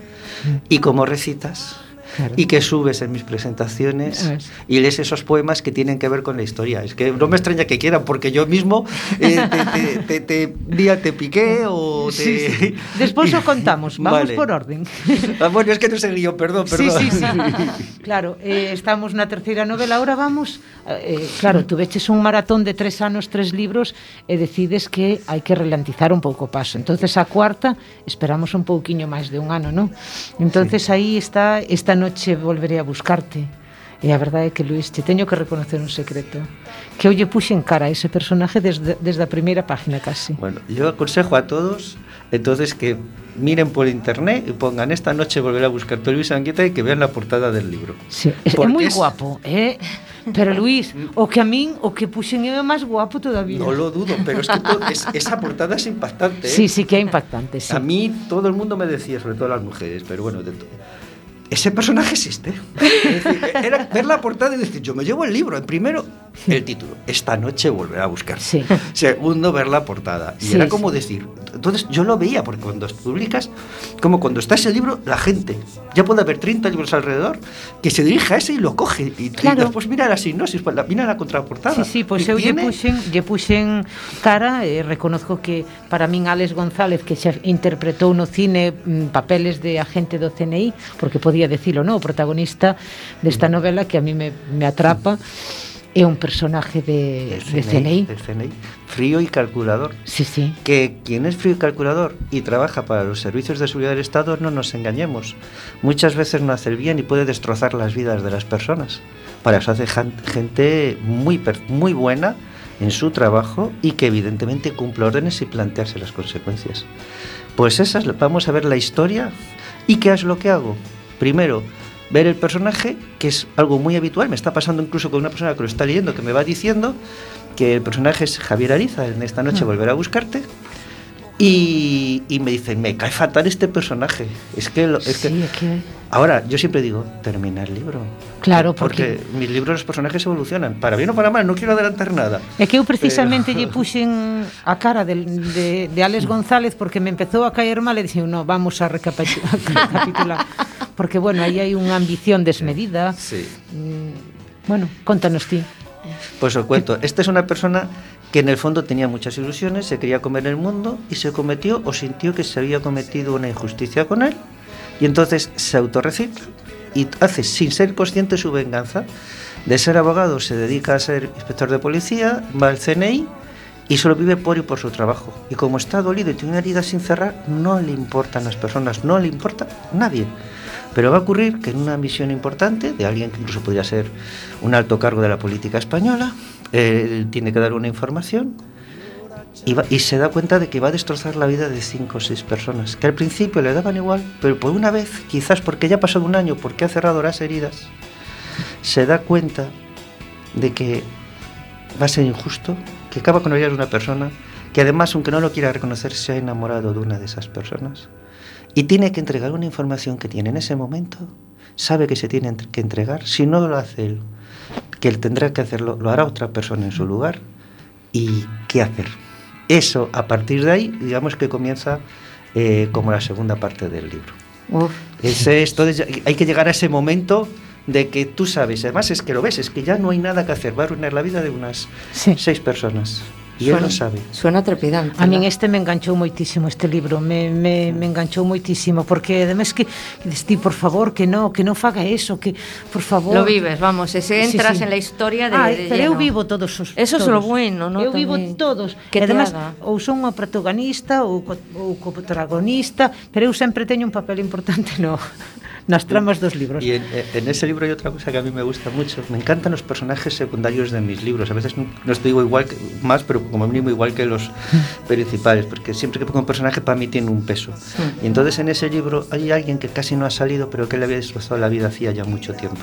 y cómo recitas. Claro. Y que subes en mis presentaciones Ah, y lees esos poemas que tienen que ver con la historia. Es que no me extraña que quieran, porque yo mismo eh, te, te, te, día te piqué o te... Sí, sí. Despois o contamos, vamos Vale. por orden. Ah, bueno, es que no sé guion, perdón, Sí, perdón. sí, sí. Claro, eh, estamos na terceira novela, ahora vamos eh, Claro, tú veches un maratón de tres anos, tres libros E decides que hai que relantizar un pouco o paso entonces a cuarta esperamos un pouquiño máis de un ano, non? Entonces aí está, esta noche volveré a buscarte E a verdade é que, Luis, te teño que reconocer un secreto Que lle puxe en cara a ese personaje desde, desde a primeira página casi Bueno, yo aconsejo a todos entonces que miren por internet y pongan esta noche volver a buscar a Luis Anguita y que vean la portada del libro. Sí, es- guapo, eh? Pero Luis, o que a min, o que puxen eu é máis guapo todavía No lo dudo, pero es que to- es- esa portada es impactante. ¿eh? Sí, sí que é impactante, sí. A mí todo el mundo me decía, sobre todo las mujeres, pero bueno, de ese personaje existe. Es decir, era ver la portada y decir, yo me llevo el libro. En primero, el título, esta noche volveré a buscar. Sí. Segundo, ver la portada. Y Sí, era como decir, entonces yo lo veía, porque cuando publicas, como cuando está ese libro, la gente, ya puede haber 30 libros alrededor, que se dirige a ese y lo coge. Y, y Claro. después mira la sinopsis, pues la- mira la contraportada. Sí, sí, Y eu lle tiene- lle puxen cara e reconozco que para min Alex González que xa interpretou no cine mm, papeles de agente do CNI, porque podía decilo, no, o protagonista desta novela que a mí me, me atrapa é un personaje de, del de CNI. frío y calculador. Sí, sí. que quien es frío y calculador y trabaja para los servicios de seguridad del Estado, no nos engañemos. Muchas veces no hace el bien y puede destrozar las vidas de las personas. Para eso hace gente muy, muy buena en su trabajo y que evidentemente cumple órdenes y plantearse las consecuencias. Pues esas, vamos a ver la historia y qué es lo que hago. Primero, ver el personaje, que es algo muy habitual, me está pasando incluso con una persona que lo está leyendo, que me va diciendo que el personaje es Javier Ariza, en esta noche Mm. volverá a buscarte. Y, y, me dice, me cae fatal este personaje. Es que, lo, es, sí, que... es que... Ahora, yo siempre digo, termina el libro. Claro, porque... porque mis libros, los personajes evolucionan. Para bien o para mal, no quiero adelantar nada. É que eu precisamente Pero... lle puxen a cara de, de, de Alex González porque me empezou a caer mal e dixen, no, vamos a recapitular. porque, bueno, aí hai unha ambición desmedida. Sí. Mm, bueno, contanos ti. Pues os cuento. Esta es una persona que en el fondo tenía muchas ilusiones, se quería comer el mundo y se cometió o sintió que se había cometido una injusticia con él y entonces se autorrecicla y hace sin ser consciente su venganza. De ser abogado se dedica a ser inspector de policía, va al CNI y solo vive por y por su trabajo. Y como está dolido y tiene una herida sin cerrar, no le importan las personas, no le importa nadie. Pero va a ocurrir que en una misión importante, de alguien que incluso podría ser un alto cargo de la política española, él tiene que dar una información y, se da cuenta de que va a destrozar la vida de cinco o seis personas, que al principio le daban igual, pero por una vez, quizás porque ya ha pasado un año, porque ha cerrado las heridas, se da cuenta de que va a ser injusto, que acaba con de una persona, que además, aunque no lo quiera reconocer, se ha enamorado de una de esas personas. Y tiene que entregar una información que tiene en ese momento, sabe que se tiene que entregar, si no lo hace él, que él tendrá que hacerlo, lo hará otra persona en su lugar, y qué hacer. Eso, a partir de ahí, digamos que comienza eh, como la segunda parte del libro. Uf. Ese es, hay que llegar a ese momento de que tú sabes, además es que lo ves, es que ya no hay nada que hacer, va a arruinar la vida de unas Sí. seis personas. E ela sabe. Suena trepidante. A min este me enganchou moitísimo este libro, me, me, me enganchou moitísimo, porque además que, que destí, por favor, que no, que non faga eso, que por favor... Lo vives, vamos, e se entras sí, sí. en la historia de... Ah, de pero lleno. eu vivo todos os... Eso todos. é lo bueno, ¿no? Eu vivo También. todos. Que e además, haga. ou son unha protagonista ou, co, ou co protagonista, pero eu sempre teño un papel importante no, nas tramas dos libros. Y en, en ese libro hay otra cosa que a mí me gusta mucho. Me encantan los personajes secundarios de mis libros. A veces no, no estoy digo igual que, más, pero como mínimo igual que los principales, porque siempre que pongo un personaje para mí tiene un peso. Y entonces en ese libro hay alguien que casi no ha salido, pero que le había destrozado la vida hacía ya mucho tiempo.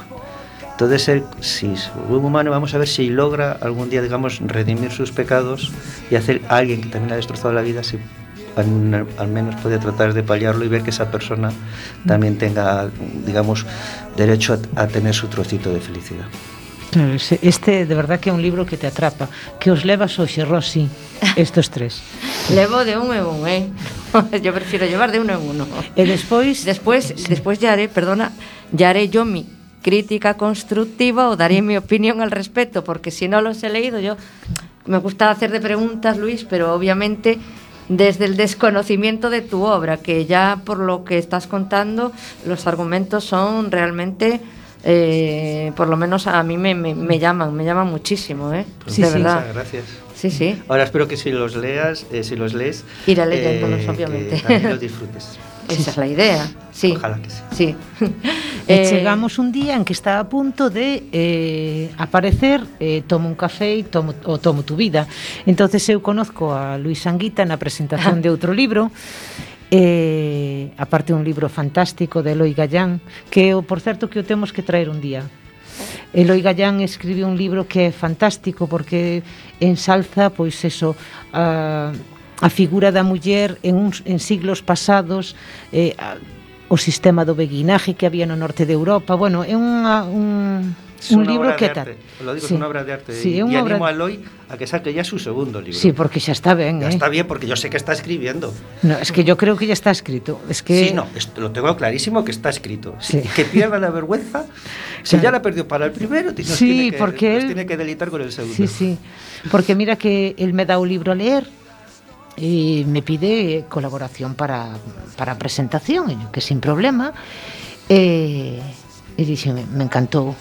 Entonces él, si es un humano, vamos a ver si logra algún día, digamos, redimir sus pecados y hacer a alguien que también ha destrozado la vida, si al, al menos puede tratar de paliarlo y ver que esa persona también tenga, digamos, derecho a, a tener su trocito de felicidad. Claro, este de verdad que é un libro que te atrapa. Que os levas hoxe, Rosy, estos tres. Levo de un en un, eh. Yo prefiero llevar de uno en uno. E despois Despois, sí. despois ya haré, perdona Ya haré yo mi crítica constructiva o daré mi opinión al respecto Porque si no los he leído yo Me gusta hacer de preguntas, Luis Pero obviamente desde el desconocimiento de tu obra, que ya por lo que estás contando, los argumentos son realmente eh, por lo menos a mí me, me, me, llaman, me llaman muchísimo, ¿eh? Pues sí, de sí, verdad. gracias. Sí, sí. Ahora espero que si los leas, eh, si los lees, ir a leyéndolos, eh, obviamente. Que los disfrutes. Esa es la idea, sí. Ojalá que sí. sí. eh, chegamos un día en que está a punto de eh, aparecer eh, Tomo un café e tomo, o Tomo tu vida. Entonces eu conozco a Luis Anguita na presentación de outro libro eh, aparte un libro fantástico de Eloi Gallán, que por certo que o temos que traer un día. Eloi Gallán escribe un libro que é fantástico porque ensalza pois eso a, a figura da muller en, uns, en siglos pasados eh, a, o sistema do beguinaje que había no norte de Europa. Bueno, é unha, un, un libro que tal. Lo digo, sí. es una obra de arte. Sí, y, y animo obra... a Eloy a que saque ya su segundo libro. Sí, porque ya está bien. Ya ¿eh? está bien, porque yo sé que está escribiendo. No, es que yo creo que ya está escrito. Es que... Sí, no, esto, lo tengo clarísimo que está escrito. Sí. Que pierda la vergüenza. Si ya la perdió para el primero, nos sí, tiene que, porque nos él... tiene que delitar con el segundo. Sí, sí. Porque mira que él me da un libro a leer y me pide colaboración para, para presentación, que sin problema. Eh, e dixe, me encantou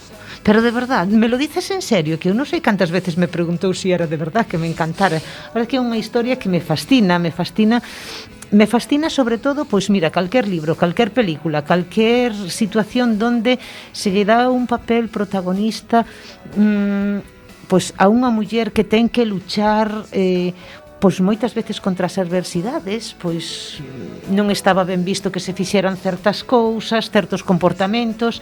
Pero de verdad, me lo dices en serio, que eu non sei cantas veces me preguntou se si era de verdad que me encantara. Ahora que é unha historia que me fascina, me fascina me fascina sobre todo, pois mira, calquer libro, calquer película, calquer situación donde se lle dá un papel protagonista mmm, pois a unha muller que ten que luchar eh, pois moitas veces contra as adversidades, pois mm, non estaba ben visto que se fixeran certas cousas, certos comportamentos.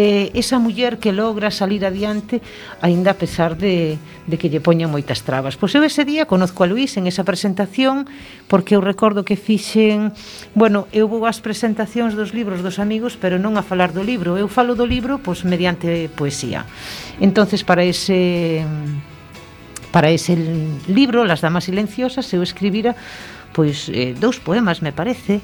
Eh, esa muller que logra salir adiante aínda a pesar de, de que lle poñan moitas trabas. Pois eu ese día conozco a Luís en esa presentación porque eu recordo que fixen, bueno, eu vou ás presentacións dos libros dos amigos, pero non a falar do libro. Eu falo do libro pois mediante poesía. Entonces para ese para ese libro, Las Damas Silenciosas, eu escribira pois eh, dous poemas, me parece.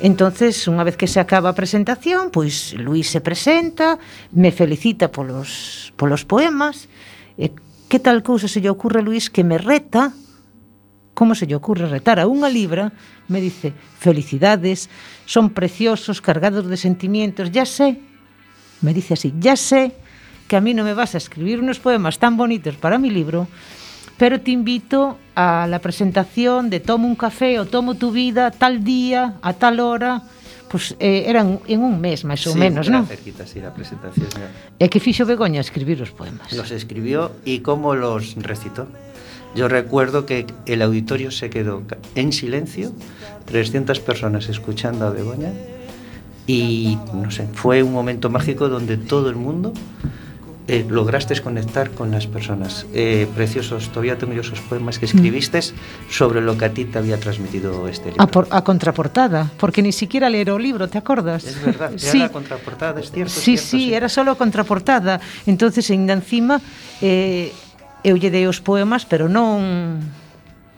Entonces, unha vez que se acaba a presentación, pois Luís se presenta, me felicita polos, polos poemas. E eh, que tal cousa se lle ocurre, Luís, que me reta como se lle ocurre retar a unha libra, me dice, felicidades, son preciosos, cargados de sentimientos, ya sé, me dice así, ya sé que a mí non me vas a escribir unos poemas tan bonitos para mi libro, pero te invito a la presentación de Tomo un café o Tomo tu vida tal día, a tal hora, pues eh, eran en un mes máis ou sí, menos, non? cerquita, sí, la presentación. Ya. E que fixo Begoña escribir os poemas. Los escribió y cómo los recitó. Yo recuerdo que el auditorio se quedó en silencio, 300 personas escuchando a Begoña y no sé, fue un momento mágico donde todo el mundo eh, lograste conectar con las personas. Eh, preciosos, todavía tengo yo esos poemas que escribiste sobre lo que a ti te había transmitido este libro. A, por, a contraportada, porque ni siquiera leer o libro, ¿te acuerdas? Es verdad, era sí. la contraportada, es cierto. Sí, cierto, sí, sí, era solo contraportada. Entonces, ainda encima, eh, eu lle dei os poemas, pero non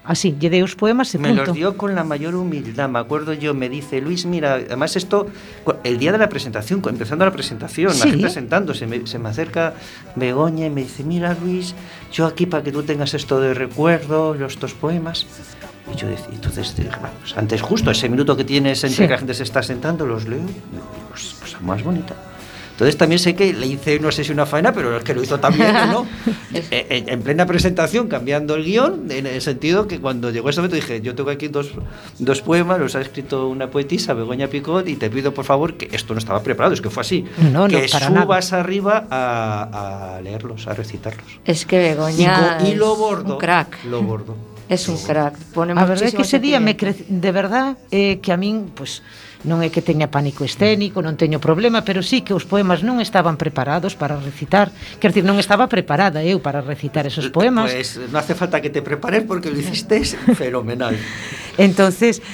Así, lle dei os poemas e me punto. Me los dio con la mayor humildad. Me acuerdo yo, me dice, Luis, mira, además esto, el día de la presentación, empezando la presentación, ¿Sí? la gente sentándose, me, se me acerca Begoña y me dice, mira, Luis, yo aquí para que tú tengas esto de recuerdo, estos poemas. Y yo decía, entonces, antes justo ese minuto que tienes entre sí. que la gente se está sentando, los leo, pues, cosa más bonita. Entonces también sé que le hice, no sé si una faena, pero es que lo hizo también, ¿no? Eh, eh, en plena presentación, cambiando el guion, en el sentido que cuando llegó ese momento dije, yo tengo aquí dos, dos poemas, los ha escrito una poetisa, Begoña Picot, y te pido por favor que esto no estaba preparado, es que fue así, No, no, que para subas arriba a, a leerlos, a recitarlos. Es que Y, Begoña co- y lo es bordo. un crack. Lo bordo. Es un crack. Pone A verdade é que ese día me de verdad eh, que a min pois Non é que teña pánico escénico, non teño problema, pero sí que os poemas non estaban preparados para recitar. Quer dizer, non estaba preparada eu para recitar esos poemas. Pois pues, non hace falta que te prepares porque lo hiciste fenomenal. Entonces,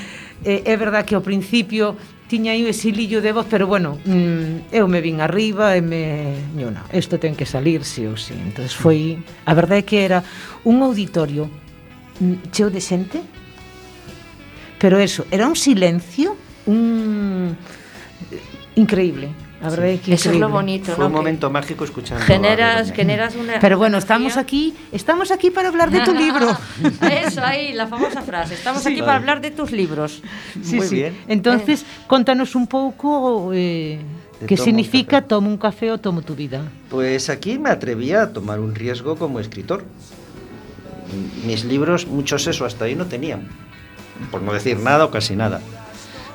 eh, é verdad que ao principio tiña aí ese lillo de voz, pero bueno, mm, eu me vin arriba e me... Yo, no, isto ten que salir, sí ou sí. Entonces foi... A verdade é que era un auditorio mm, cheo de xente, pero eso, era un silencio un... increíble. A verdade é que Eso es increíble. lo bonito, Fue un momento mágico escuchando. Generas, generas una. Pero bueno, estamos aquí, estamos aquí para hablar de tu libro. Eso ahí, la famosa frase. Estamos aquí para hablar de tus libros. Sí, Muy sí. bien. Entonces, contanos un pouco eh, tomo un significa tomo un café o tomo tu vida. Pues aquí me atreví a tomar un riesgo como escritor. Mis libros, muchos eso hasta ahí no tenían, por no decir nada o casi nada.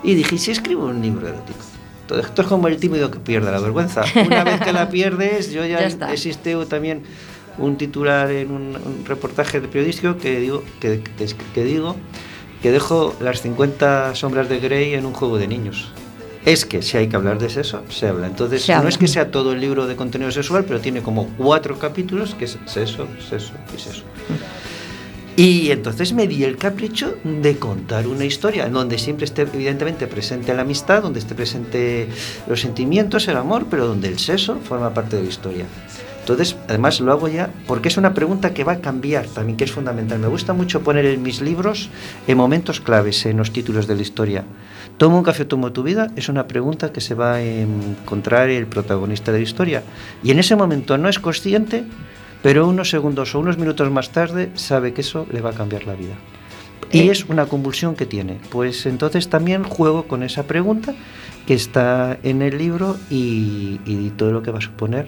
Y dije, ¿y si escribo un libro erótico? Todo esto es como el tímido que pierde la vergüenza. Una vez que la pierdes, yo ya, Ya existe también un titular en un, un reportaje de periodístico que digo que, que, que digo que dejo las 50 sombras de Grey en un juego de niños. Es que si hay que hablar de sexo, se habla. Entonces, Se no es que sea todo el libro de contenido sexual, pero tiene como cuatro capítulos que es sexo, sexo y sexo. Y entonces me di el capricho de contar una historia en donde siempre esté evidentemente presente la amistad, donde esté presente los sentimientos, el amor, pero donde el sexo forma parte de la historia. Entonces, además lo hago ya porque es una pregunta que va a cambiar también, que es fundamental. Me gusta mucho poner en mis libros en momentos claves, en los títulos de la historia. ¿Tomo un café tomo tu vida? Es una pregunta que se va a encontrar el protagonista de la historia. Y en ese momento no es consciente, pero unos segundos o unos minutos más tarde sabe que eso le va a cambiar la vida. Y Eh. es una convulsión que tiene. Pues entonces también juego con esa pregunta que está en el libro y, y todo lo que va a suponer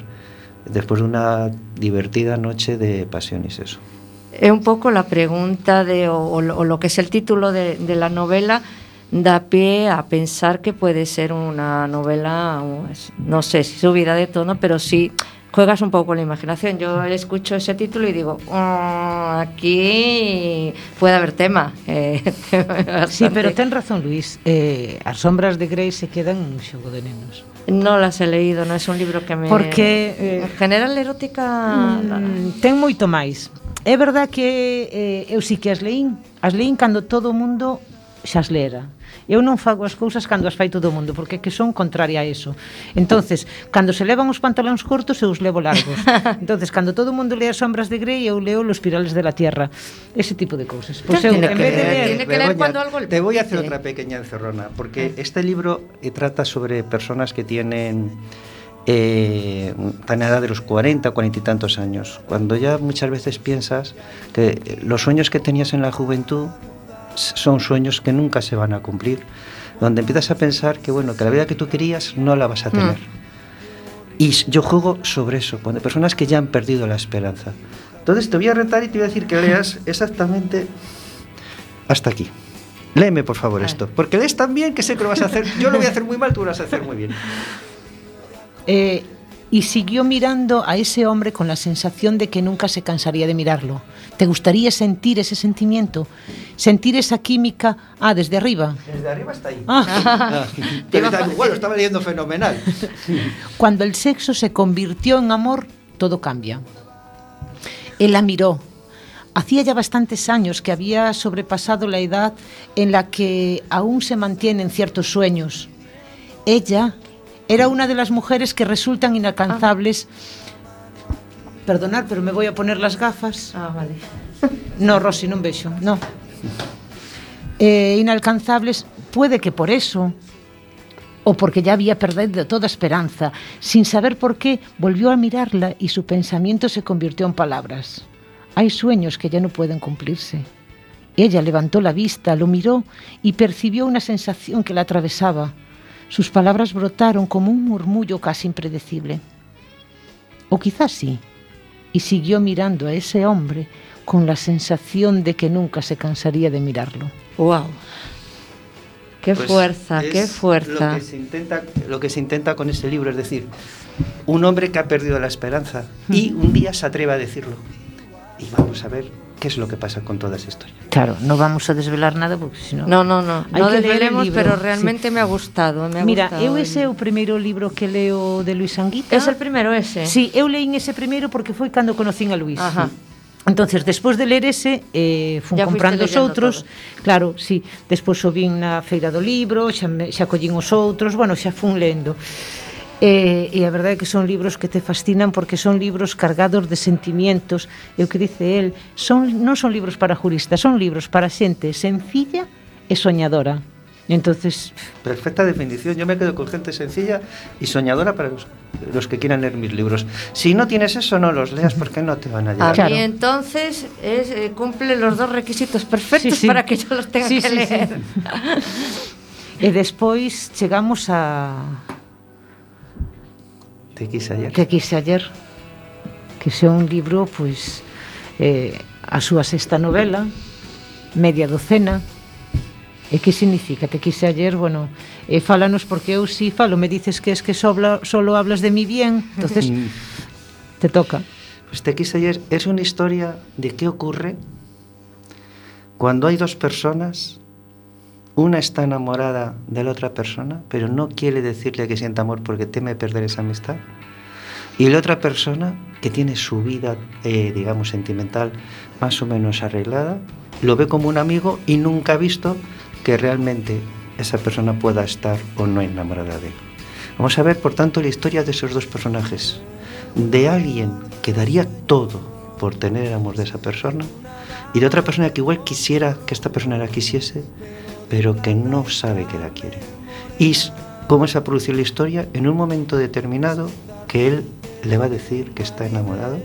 después de una divertida noche de pasión y sexo. Es un poco la pregunta de, o, o lo que es el título de, de la novela da pie a pensar que puede ser una novela, no sé si subida de tono, pero sí juegas un poco la imaginación. Yo escucho ese título y digo, oh, aquí puede haber tema. Eh, tema sí, pero ten razón, Luis. Eh, as sombras de Grey se quedan un xogo de nenos. No las he leído, non é un libro que me... Porque... Eh, en general, erótica... Mm, ten moito máis. É verdad que eh, eu sí que as leín. As leín cando todo o mundo xa as lera. Eu non fago as cousas cando as fai todo o mundo, porque é que son contraria a eso. Entonces, cando se levan os pantalóns cortos, eu os levo largos. Entonces, cando todo o mundo lea Sombras de Grey, eu leo Los Pirales de la Tierra. Ese tipo de cousas. Pois pues eu, en vez de leer... Tiene que leer cuando algo Te voy a hacer otra pequeña encerrona, porque ah. este libro eh, trata sobre personas que tienen... Eh, tan edad de los 40, 40 y tantos años, cuando ya muchas veces piensas que eh, los sueños que tenías en la juventud son sueños que nunca se van a cumplir, donde empiezas a pensar que bueno, que la vida que tú querías no la vas a tener. Y s- yo juego sobre eso, con personas que ya han perdido la esperanza. Entonces te voy a retar y te voy a decir que leas exactamente hasta aquí. Léeme, por favor, esto. Porque lees tan bien que sé que lo vas a hacer. Yo lo voy a hacer muy mal, tú lo vas a hacer muy bien. Eh, y siguió mirando a ese hombre con la sensación de que nunca se cansaría de mirarlo. ¿Te gustaría sentir ese sentimiento? ¿Sentir esa química? Ah, desde arriba. Desde arriba está ahí. Ah, Pero está- bueno, estaba leyendo fenomenal. cuando el sexo se convirtió en amor, todo cambia. Él la miró. Hacía ya bastantes años que había sobrepasado la edad en la que aún se mantienen ciertos sueños. Ella era una de las mujeres que resultan inalcanzables. Perdonar, pero me voy a poner las gafas. Ah, vale. No, Rosy, non vexo, no. Eh, inalcanzables, puede que por eso, o porque ya había perdido toda esperanza, sin saber por qué, volvió a mirarla y su pensamiento se convirtió en palabras. Hay sueños que ya no pueden cumplirse. Ella levantó la vista, lo miró y percibió una sensación que la atravesaba. Sus palabras brotaron como un murmullo casi impredecible. O quizás sí. Y siguió mirando a ese hombre con la sensación de que nunca se cansaría de mirarlo. ¡Wow! Qué Pues fuerza, qué fuerza. Lo que, se intenta, lo que se intenta con este libro, es decir, un hombre que ha perdido la esperanza y un día se atreve a decirlo. Y vamos a ver ¿Qué es lo que pasa con toda esa historia? Claro, no vamos a desvelar nada porque si No, no, no, Hay no que desvelemos, pero realmente sí. me ha gustado, me ha Mira, gustado eu ese é o primeiro libro que leo de Luis Anguita. Es el primero ese? Sí, eu leín ese primeiro porque foi cando conocín a Luis. Ajá. Entonces, despois de ler ese, eh, fun ya comprando os outros. Todo. Claro, sí. Despois o vin na feira do libro, xa, me, xa collín os outros, bueno, xa fun lendo. E, e a verdade é que son libros que te fascinan porque son libros cargados de sentimientos. E o que dice el, son, non son libros para juristas, son libros para xente sencilla e soñadora. Entonces, Perfecta definición. Yo me quedo con gente sencilla y soñadora para los, los que quieran leer mis libros. Si no tienes eso, no los leas porque no te van a A llegar. Claro. mí entonces es, eh, cumple los dos requisitos perfectos Sí, sí. para que yo los tenga Sí, que sí, sí. leer. e despois chegamos a Te quis ayer. Te quis ayer, que sea un libro, pois, eh, a súa sexta novela, media docena, E que significa? Te quise ayer, bueno, eh, fálanos porque eu si falo, me dices que es que sobla, solo hablas de mi bien, entonces mm. te toca. Pues te quise ayer es una historia de qué ocurre cuando hay dos personas una está enamorada de la otra persona, pero no quiere decirle que sienta amor porque teme perder esa amistad, y la otra persona que tiene su vida, eh, digamos, sentimental más o menos arreglada, lo ve como un amigo y nunca ha visto que realmente esa persona pueda estar o no enamorada de él. Vamos a ver, por tanto, la historia de esos dos personajes. De alguien que daría todo por tener el amor de esa persona y de otra persona que igual quisiera que esta persona la quisiese, pero que no sabe que la quiere. Y cómo se va a producir la historia en un momento determinado que él le va a decir que está enamorado.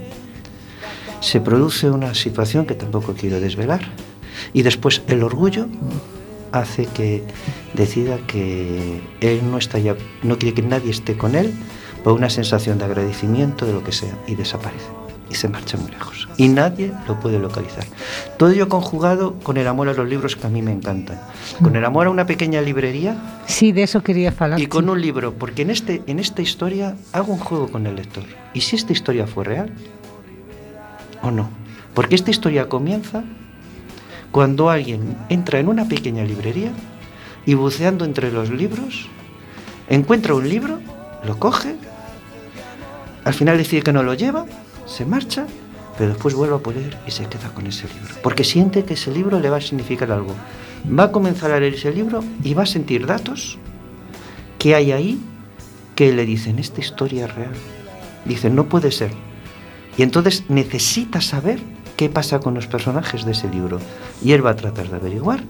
Se produce una situación que tampoco quiero desvelar y después el orgullo hace que decida que él no está ya, no quiere que nadie esté con él por una sensación de agradecimiento de lo que sea y desaparece y se marcha muy lejos y nadie lo puede localizar. Todo ello conjugado con el amor a los libros que a mí me encantan, con el amor a una pequeña librería sí, de eso quería falar y con un libro, porque en este en esta historia hago un juego con el lector. ¿Y si esta historia fue real o no? Porque esta historia comienza cuando alguien entra en una pequeña librería y buceando entre los libros encuentra un libro, lo coge, al final decide que no lo lleva, se marcha, pero después vuelve a poner y se queda con ese libro. Porque siente que ese libro le va a significar algo. Va a comenzar a leer ese libro y va a sentir datos que hay ahí que le dicen, esta historia es real. Dicen, no puede ser. Y entonces necesita saber qué pasa con los personajes de ese libro. Y él va a tratar de averiguar.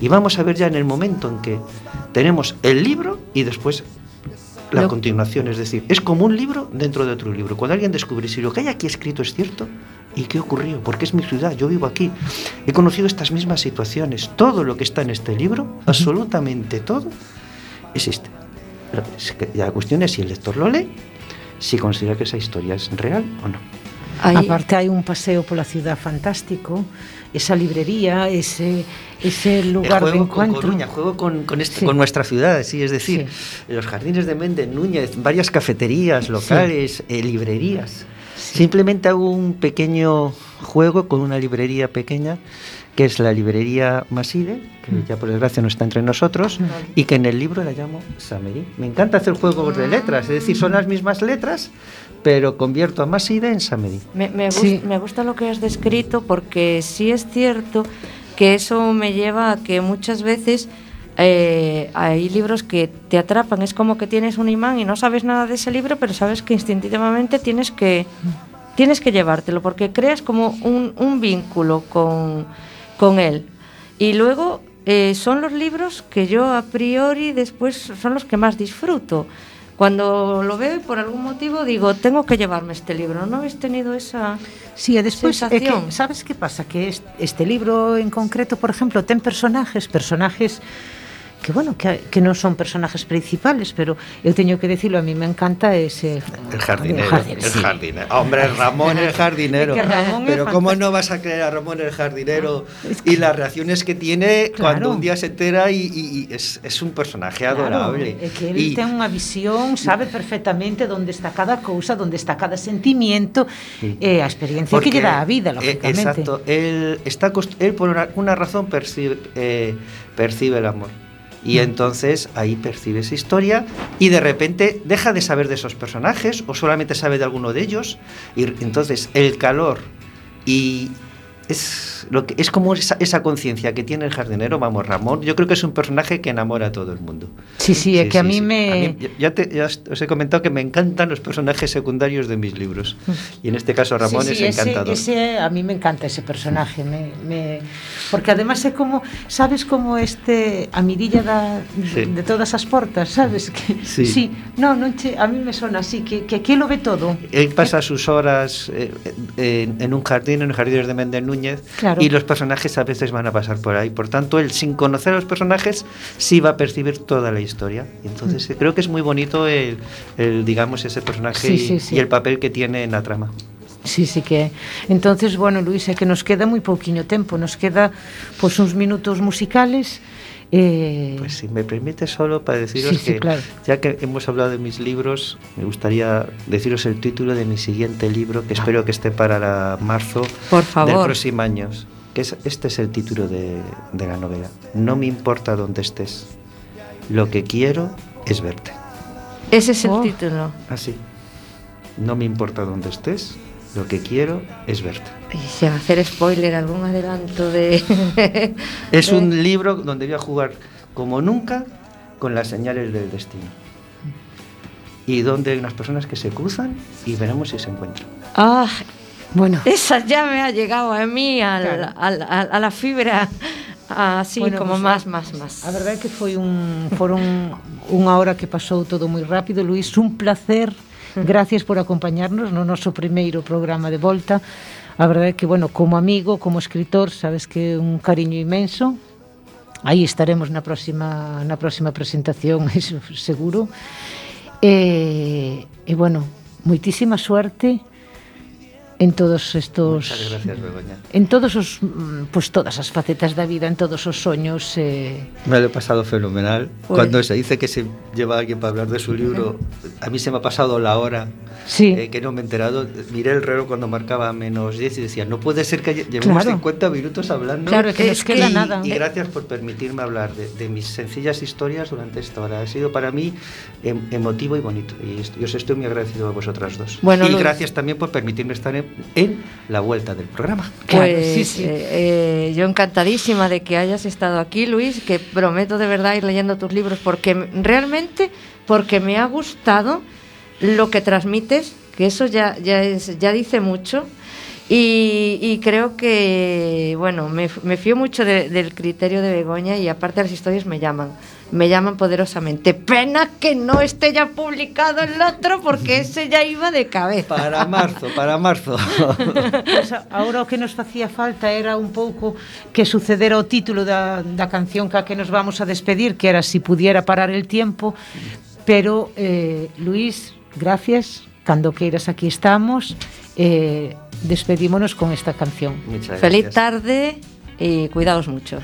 Y vamos a ver ya en el momento en que tenemos el libro y después la Lo- continuación. Es decir, es como un libro dentro de otro libro. Cuando alguien descubre si lo que hay aquí escrito es cierto, ¿y qué ocurrió? Porque es mi ciudad, yo vivo aquí. He conocido estas mismas situaciones. Todo lo que está en este libro, absolutamente todo, existe. La cuestión es si el lector lo lee, si considera que esa historia es real o no. Aparte hai un paseo pola ciudad fantástico, esa librería, ese ese lugar de juego con encuentro. Coruña, juego con, con, este, Sí. con nuestra ciudad, sí, es decir, los jardines de Méndez Núñez, varias cafeterías, locales, eh, librerías. Simplemente hago un pequeño juego con una librería pequeña, que es la librería Maside, que Mm. ya por desgracia no está entre nosotros, y que en el libro la llamo Samerí. Me encanta hacer juegos de letras, es decir, son las mismas letras, pero convierto a Maside en Samerí. Me, me, gus- Sí. me gusta lo que has descrito porque sí es cierto que eso me lleva a que muchas veces eh, hay libros que te atrapan, es como que tienes un imán y no sabes nada de ese libro, pero sabes que instintivamente tienes que, tienes que llevártelo porque creas como un, un vínculo con, con él. Y luego eh, son los libros que yo a priori después son los que más disfruto. Cuando lo veo y por algún motivo digo, tengo que llevarme este libro. ¿No habéis tenido esa...? Sí, e é que, sensación? sabes que pasa? Que est- este libro en concreto, por exemplo, ten personajes, personajes que bueno, que, que non son personajes principales, pero eu teño que decirlo, a mí me encanta ese El jardinero, el jardinero, el sí. jardinero. Hombre, Ramón el jardinero. Ramón Pero ¿cómo no vas a creer a Ramón el jardinero Es que- y las reacciones que tiene Claro. cuando un día se entera y, y- y es, es un personaje adorable. Claro, que él Y- ten unha visión, sabe perfectamente onde está cada cousa, onde está cada sentimiento, Sí. e a experiencia Porque, que lle dá a vida, eh, lógicamente. exacto, él, está, él por una, una razón percibe, eh, percibe el amor. Y entonces ahí percibe esa historia y de repente deja de saber de esos personajes o solamente sabe de alguno de ellos. Y entonces el calor y es, lo que, es como esa, esa conciencia que tiene el jardinero, vamos, Ramón. Yo creo que es un personaje que enamora a todo el mundo. Sí, sí, é que a mí me... A mí- ya- te- ya os he comentado que me encantan los personajes secundarios de mis libros. Y en este caso Ramón es encantador. Ese, ese, a mí me encanta ese personaje, me, me, porque además é como, sabes como este a mirilla da, de todas as portas, sabes que Sí. sí, no, non che, a mí me sona así que que aquí lo ve todo. Él pasa sus horas eh, en, en un jardín, en los jardines de Méndez Núñez, Claro. y los personajes a veces van a pasar por ahí. Por tanto, él, sin conocer a los personajes, sí va a percibir toda la historia. Entonces, eh, creo que es muy bonito el, el, digamos, ese personaje Sí, y, sí, sí. y el papel que tiene en la trama. Sí, sí que é. Entonces, bueno, Luis, é que nos queda moi pouquiño tempo, nos queda pois uns minutos musicales eh Pues si me permite solo para deciros Sí, sí, que, claro. ya que hemos hablado de mis libros, me gustaría deciros el título de mi siguiente libro, que espero que esté para la marzo Por del favor. próximo año. Que es, este es el título de, de la novela. No me importa dónde estés. Lo que quiero es verte. Ese es el Oh. título. Así. No me importa dónde estés. Lo que quiero es verte. Y sin hacer spoiler, algún adelanto de... Es un libro donde voy a jugar como nunca con las señales del destino. Y donde hay unas personas que se cruzan y veremos si se encuentran. Ah, bueno, esa ya me ha llegado a mí, al- Claro. al- al- a la fibra, así Bueno, como pues, más, más, más. A verdade que foi un foron unha hora que pasou todo moi rápido, Luís, un placer. Gracias por acompañarnos no noso primeiro programa de volta. A verdade é que, bueno, como amigo, como escritor, sabes que é un cariño imenso. Aí estaremos na próxima na próxima presentación, eso seguro. E, e bueno, moitísima suerte. En todos estos Muchas gracias, Begoña. en todos os mm, pues todas as facetas da vida, en todos os soños eh, Me lo he pasado fenomenal. Pues- Cuando se dice que se lleva alguien para hablar de su libro, a mí se me ha pasado la hora Sí. eh, que no me he enterado. Miré el reloj cuando marcaba menos 10 y decía, no puede ser que lle- llevemos Claro. 50 minutos hablando. Claro, que nos Es que- queda y, nada. y gracias por permitirme hablar de, de mis sencillas historias durante esta hora. Ha sido para mí em- emotivo y bonito. Y yo os estoy muy agradecido a vosotras dos. Bueno, y Luis. gracias también por permitirme estar en, en la vuelta del programa. Claro, Pues sí, sí. eh, eh, yo encantadísima de que hayas estado aquí, Luis, que prometo de verdad ir leyendo tus libros porque realmente porque me ha gustado lo que transmites, que eso ya ya es ya dice mucho. Y, y creo que, bueno, me, fío mucho de- del criterio de Begoña y aparte las historias me llaman, me llaman poderosamente. Pena que no esté ya publicado el otro porque ese ya iba de cabeza. Para marzo, para marzo. Pues ahora o que nos facía falta era un pouco que sucedera o título da, da canción ca que nos vamos a despedir, que era Si pudiera parar el tiempo, pero eh, Luis, gracias, cando queiras aquí estamos, eh, despedímonos con esta canción. Feliz tarde e cuidaos mucho.